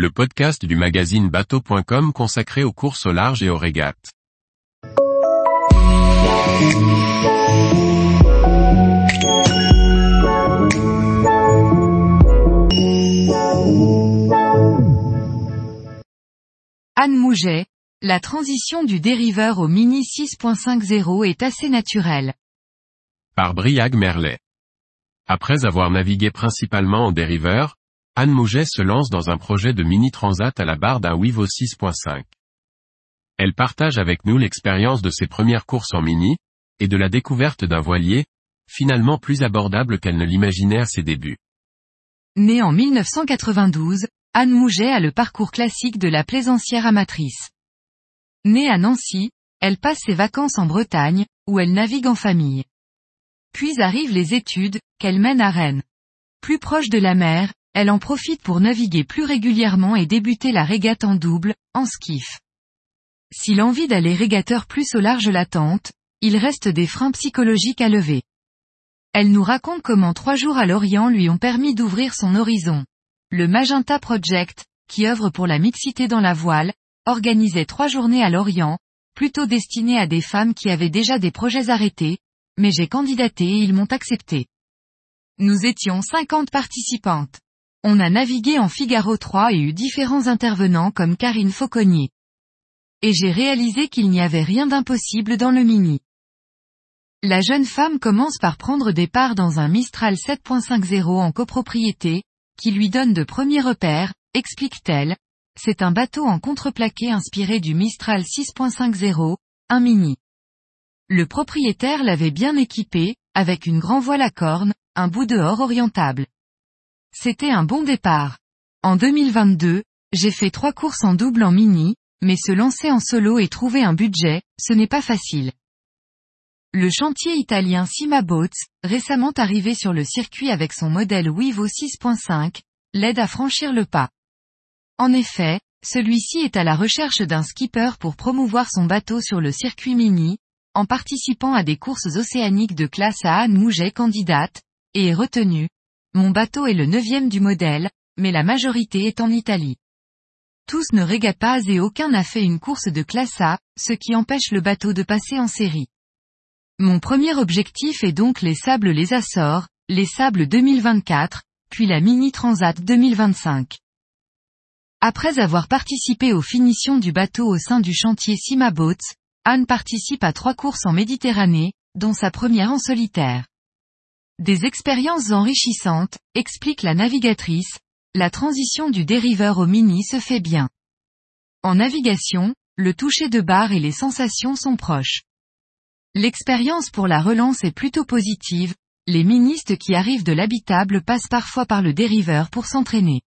le podcast du magazine bateau.com consacré aux courses au large et aux régates. Anne Mouget, la transition du dériveur au Mini 6.50 est assez naturelle. Par Briag Merlet. Après avoir navigué principalement en dériveur, Anne Mouget se lance dans un projet de mini transat à la barre d'un Wivo 6.5. Elle partage avec nous l'expérience de ses premières courses en mini, et de la découverte d'un voilier, finalement plus abordable qu'elle ne l'imaginait à ses débuts. Née en 1992, Anne Mouget a le parcours classique de la plaisancière amatrice. Née à Nancy, elle passe ses vacances en Bretagne, où elle navigue en famille. Puis arrivent les études, qu'elle mène à Rennes. Plus proche de la mer, elle en profite pour naviguer plus régulièrement et débuter la régate en double, en skiff. Si l'envie d'aller régateur plus au large l'attente, il reste des freins psychologiques à lever. Elle nous raconte comment trois jours à Lorient lui ont permis d'ouvrir son horizon. Le Magenta Project, qui œuvre pour la mixité dans la voile, organisait trois journées à Lorient, plutôt destinées à des femmes qui avaient déjà des projets arrêtés, mais j'ai candidaté et ils m'ont accepté. Nous étions 50 participantes. On a navigué en Figaro 3 et eu différents intervenants comme Karine Fauconnier. Et j'ai réalisé qu'il n'y avait rien d'impossible dans le mini. La jeune femme commence par prendre des parts dans un Mistral 7.50 en copropriété, qui lui donne de premiers repères, explique-t-elle. C'est un bateau en contreplaqué inspiré du Mistral 6.50, un mini. Le propriétaire l'avait bien équipé, avec une grand voile à cornes, un bout dehors orientable. C'était un bon départ. En 2022, j'ai fait trois courses en double en mini, mais se lancer en solo et trouver un budget, ce n'est pas facile. Le chantier italien Cima Boats, récemment arrivé sur le circuit avec son modèle Wivo 6.5, l'aide à franchir le pas. En effet, celui-ci est à la recherche d'un skipper pour promouvoir son bateau sur le circuit mini, en participant à des courses océaniques de classe à Anne Mouget candidate, et est retenu. Mon bateau est le neuvième du modèle, mais la majorité est en Italie. Tous ne régatent pas et aucun n'a fait une course de classe A, ce qui empêche le bateau de passer en série. Mon premier objectif est donc les sables les Açores, les sables 2024, puis la Mini Transat 2025. Après avoir participé aux finitions du bateau au sein du chantier Cima Boats, Anne participe à trois courses en Méditerranée, dont sa première en solitaire. Des expériences enrichissantes, explique la navigatrice, la transition du dériveur au mini se fait bien. En navigation, le toucher de barre et les sensations sont proches. L'expérience pour la relance est plutôt positive, les ministes qui arrivent de l'habitable passent parfois par le dériveur pour s'entraîner.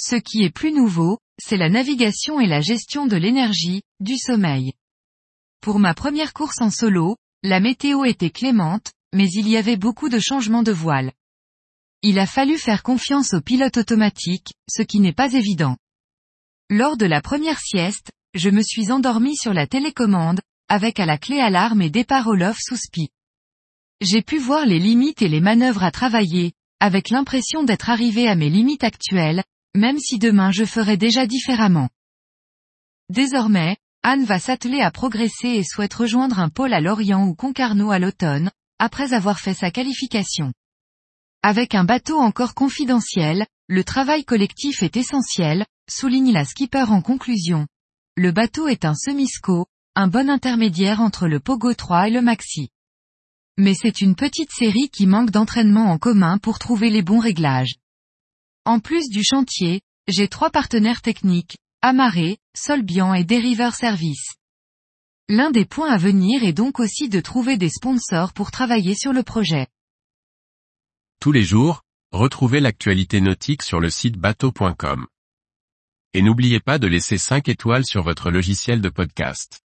Ce qui est plus nouveau, c'est la navigation et la gestion de l'énergie, du sommeil. Pour ma première course en solo, la météo était clémente, mais il y avait beaucoup de changements de voile. Il a fallu faire confiance au pilote automatique, ce qui n'est pas évident. Lors de la première sieste, je me suis endormi sur la télécommande, avec à la clé alarme et départ Olof sous spi. J'ai pu voir les limites et les manœuvres à travailler, avec l'impression d'être arrivé à mes limites actuelles, même si demain je ferai déjà différemment. Désormais, Anne va s'atteler à progresser et souhaite rejoindre un pôle à Lorient ou Concarneau à l'automne, après avoir fait sa qualification. Avec un bateau encore confidentiel, le travail collectif est essentiel, souligne la skipper en conclusion. Le bateau est un semi-sco, un bon intermédiaire entre le Pogo 3 et le Maxi. Mais c'est une petite série qui manque d'entraînement en commun pour trouver les bons réglages. En plus du chantier, j'ai trois partenaires techniques, Amarré, Solbian et Deriver Service. L'un des points à venir est donc aussi de trouver des sponsors pour travailler sur le projet. Tous les jours, retrouvez l'actualité nautique sur le site bateau.com. Et n'oubliez pas de laisser 5 étoiles sur votre logiciel de podcast.